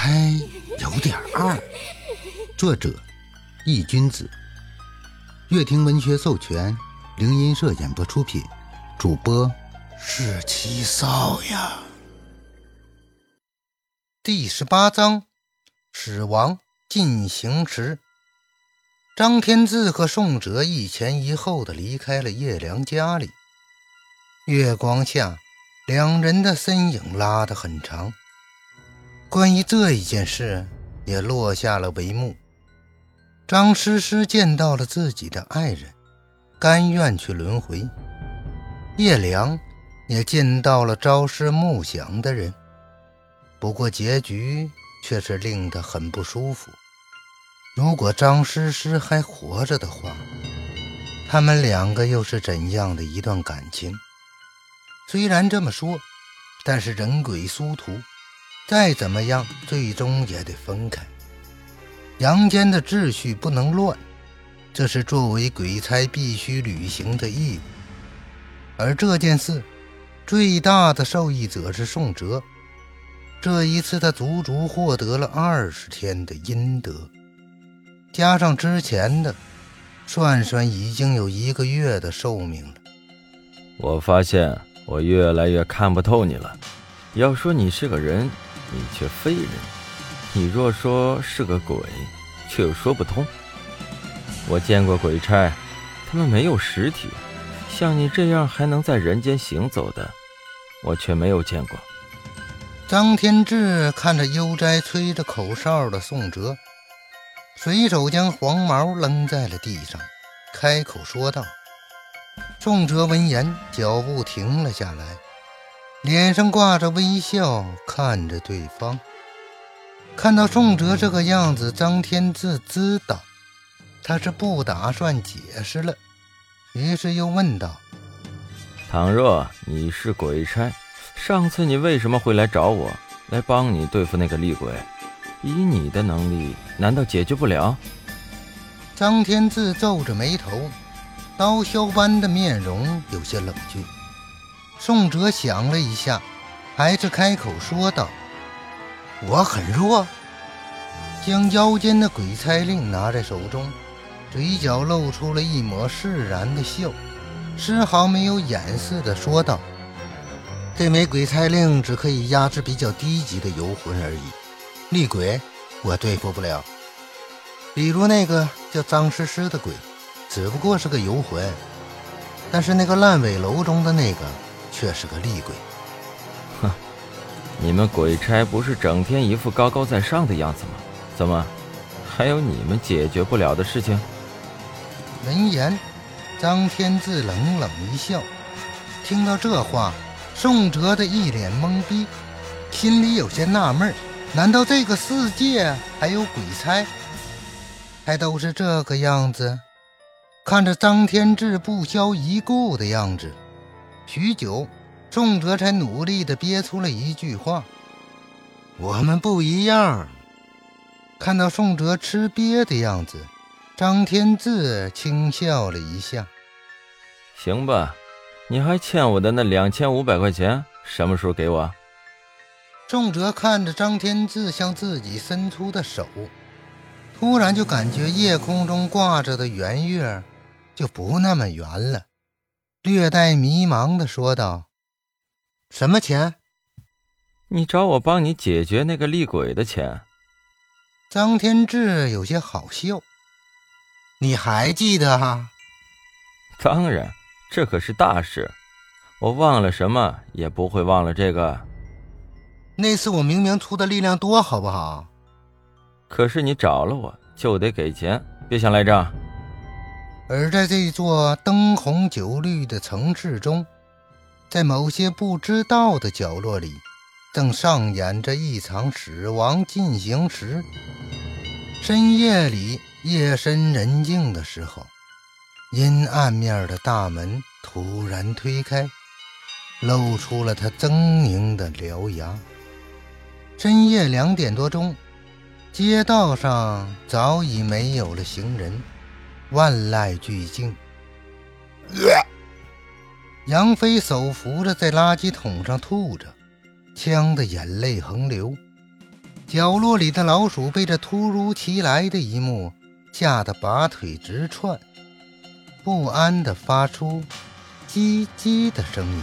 差有点二。作者：易君子，乐亭文学授权，灵音社演播出品，主播是七少呀。第十八章：死亡进行时。张天志和宋哲一前一后的离开了叶良家里。月光下，两人的身影拉得很长。关于这一件事，也落下了帷幕。张诗诗见到了自己的爱人，甘愿去轮回；叶良也见到了朝思暮想的人。不过结局却是令他很不舒服。如果张诗诗还活着的话，他们两个又是怎样的一段感情？虽然这么说，但是人鬼殊途，再怎么样，最终也得分开。阳间的秩序不能乱，这是作为鬼差必须履行的义务。而这件事最大的受益者是宋哲，这一次他足足获得了二十天的阴德，加上之前的，算算已经有一个月的寿命了。我发现。我越来越看不透你了。要说你是个人，你却非人；你若说是个鬼，却又说不通。我见过鬼差，他们没有实体，像你这样还能在人间行走的，我却没有见过。张天志看着悠哉吹着口哨的宋哲，随手将黄毛扔在了地上，开口说道。宋哲闻言，脚步停了下来，脸上挂着微笑，看着对方。看到宋哲这个样子，张天志知道他是不打算解释了，于是又问道：“倘若你是鬼差，上次你为什么会来找我，来帮你对付那个厉鬼？以你的能力，难道解决不了？”张天志皱着眉头。刀削般的面容有些冷峻，宋哲想了一下，还是开口说道：“我很弱。”将腰间的鬼差令拿在手中，嘴角露出了一抹释然的笑，丝毫没有掩饰的说道：“这枚鬼差令只可以压制比较低级的游魂而已，厉鬼我对付不了。比如那个叫张诗诗的鬼。”只不过是个游魂，但是那个烂尾楼中的那个却是个厉鬼。哼，你们鬼差不是整天一副高高在上的样子吗？怎么，还有你们解决不了的事情？闻言，张天志冷冷一笑。听到这话，宋哲的一脸懵逼，心里有些纳闷：难道这个世界还有鬼差？还都是这个样子？看着张天志不消一顾的样子，许久，宋哲才努力地憋出了一句话：“我们不一样。”看到宋哲吃瘪的样子，张天志轻笑了一下：“行吧，你还欠我的那两千五百块钱，什么时候给我？”宋哲看着张天志向自己伸出的手，突然就感觉夜空中挂着的圆月。就不那么圆了，略带迷茫的说道：“什么钱？你找我帮你解决那个厉鬼的钱？”张天志有些好笑：“你还记得哈？”“当然，这可是大事，我忘了什么也不会忘了这个。那次我明明出的力量多，好不好？可是你找了我，就得给钱，别想赖账。”而在这座灯红酒绿的城市中，在某些不知道的角落里，正上演着一场死亡进行时。深夜里，夜深人静的时候，阴暗面的大门突然推开，露出了他狰狞的獠牙。深夜两点多钟，街道上早已没有了行人。万籁俱静。杨飞手扶着在垃圾桶上吐着，呛得眼泪横流。角落里的老鼠被这突如其来的一幕吓得拔腿直窜，不安地发出“叽叽”的声音。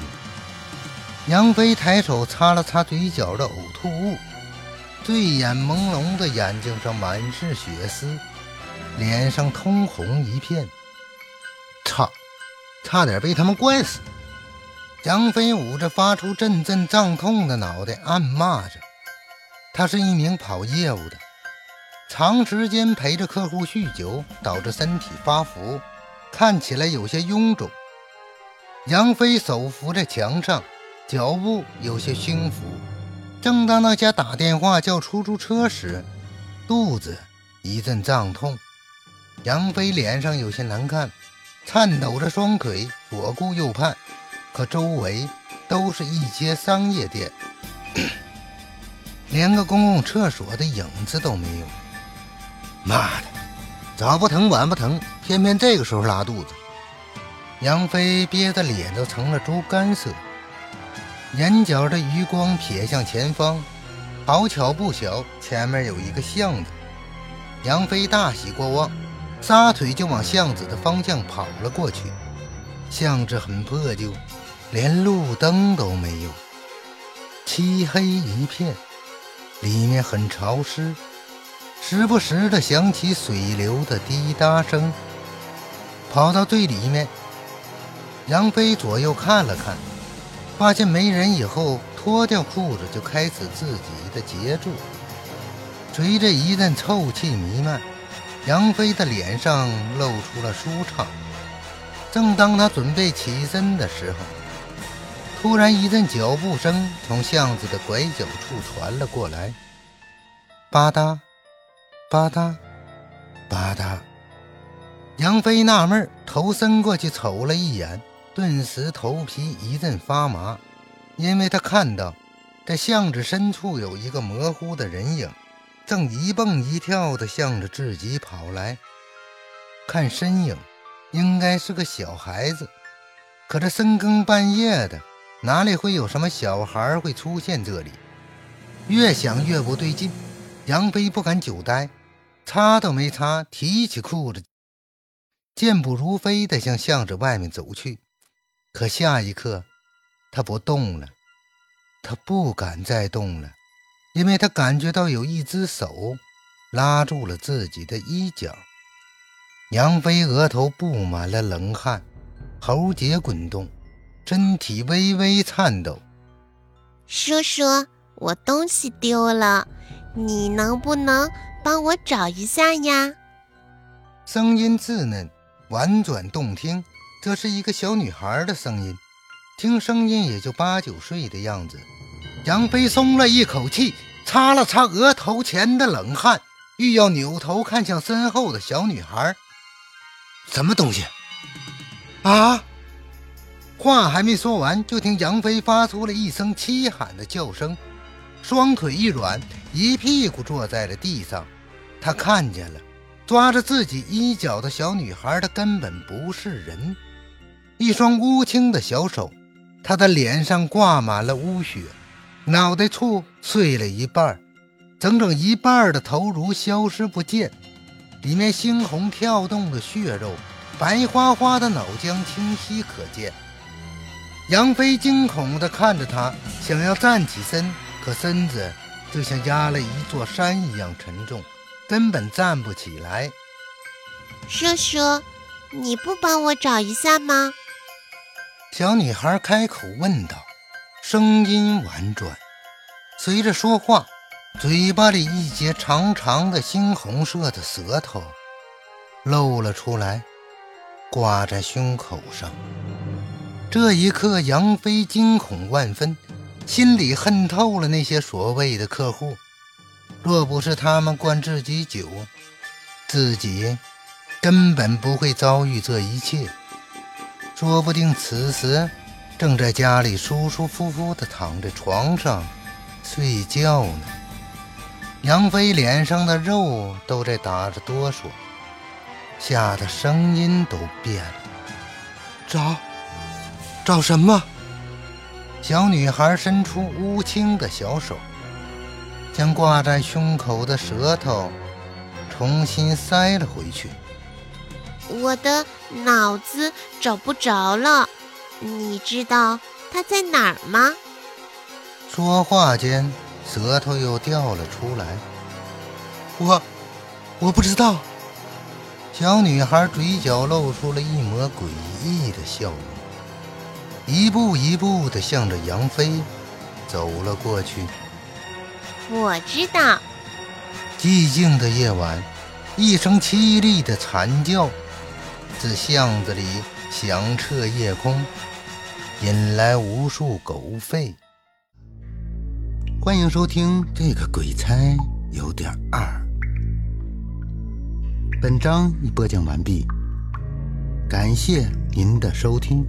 杨飞抬手擦了擦嘴角的呕吐物，醉眼朦胧的眼睛上满是血丝，脸上通红一片。操！差点被他们灌死！杨飞捂着发出阵阵胀痛的脑袋，暗骂着。他是一名跑业务的，长时间陪着客户酗酒，导致身体发福，看起来有些臃肿。杨飞手扶在墙上，脚步有些轻浮。正当那家打电话叫出租车时，肚子一阵胀痛，杨飞脸上有些难看。颤抖着双腿，左顾右盼，可周围都是一些商业店，连个公共厕所的影子都没有。妈的，早不疼晚不疼，偏偏这个时候拉肚子。杨飞憋得脸都成了猪肝色，眼角的余光瞥向前方，好巧不巧，前面有一个巷子。杨飞大喜过望。撒腿就往巷子的方向跑了过去。巷子很破旧，连路灯都没有，漆黑一片，里面很潮湿，时不时的响起水流的滴答声。跑到最里面，杨飞左右看了看，发现没人以后，脱掉裤子就开始自己的杰作。随着一阵臭气弥漫。杨飞的脸上露出了舒畅。正当他准备起身的时候，突然一阵脚步声从巷子的拐角处传了过来，吧嗒，吧嗒，吧嗒。杨飞纳闷，头伸过去瞅了一眼，顿时头皮一阵发麻，因为他看到在巷子深处有一个模糊的人影。正一蹦一跳地向着自己跑来，看身影，应该是个小孩子。可这深更半夜的，哪里会有什么小孩会出现这里？越想越不对劲，杨飞不敢久待，擦都没擦，提起裤子，健步如飞地向巷子外面走去。可下一刻，他不动了，他不敢再动了。因为他感觉到有一只手拉住了自己的衣角，杨飞额头布满了冷汗，喉结滚动，身体微微颤抖。叔叔，我东西丢了，你能不能帮我找一下呀？声音稚嫩，婉转动听，这是一个小女孩的声音，听声音也就八九岁的样子。杨飞松了一口气，擦了擦额头前的冷汗，欲要扭头看向身后的小女孩。什么东西？啊！话还没说完，就听杨飞发出了一声凄喊的叫声，双腿一软，一屁股坐在了地上。他看见了抓着自己衣角的小女孩，她根本不是人，一双乌青的小手，她的脸上挂满了污血。脑袋处碎了一半，整整一半的头颅消失不见，里面猩红跳动的血肉，白花花的脑浆清晰可见。杨飞惊恐地看着他，想要站起身，可身子就像压了一座山一样沉重，根本站不起来。叔叔，你不帮我找一下吗？小女孩开口问道。声音婉转，随着说话，嘴巴里一截长长的猩红色的舌头露了出来，挂在胸口上。这一刻，杨飞惊恐万分，心里恨透了那些所谓的客户。若不是他们灌自己酒，自己根本不会遭遇这一切。说不定此时。正在家里舒舒服服地躺在床上睡觉呢。杨飞脸上的肉都在打着哆嗦，吓得声音都变了。找，找什么？小女孩伸出乌青的小手，将挂在胸口的舌头重新塞了回去。我的脑子找不着了，你知道它在哪儿吗？说话间，舌头又掉了出来。我，我不知道。小女孩嘴角露出了一抹诡异的笑容，一步一步地向着杨飞走了过去。我知道。寂静的夜晚，一声凄厉的惨叫自巷子里响彻夜空，引来无数狗吠。欢迎收听《这个鬼差有点二》。本章已播讲完毕，感谢您的收听。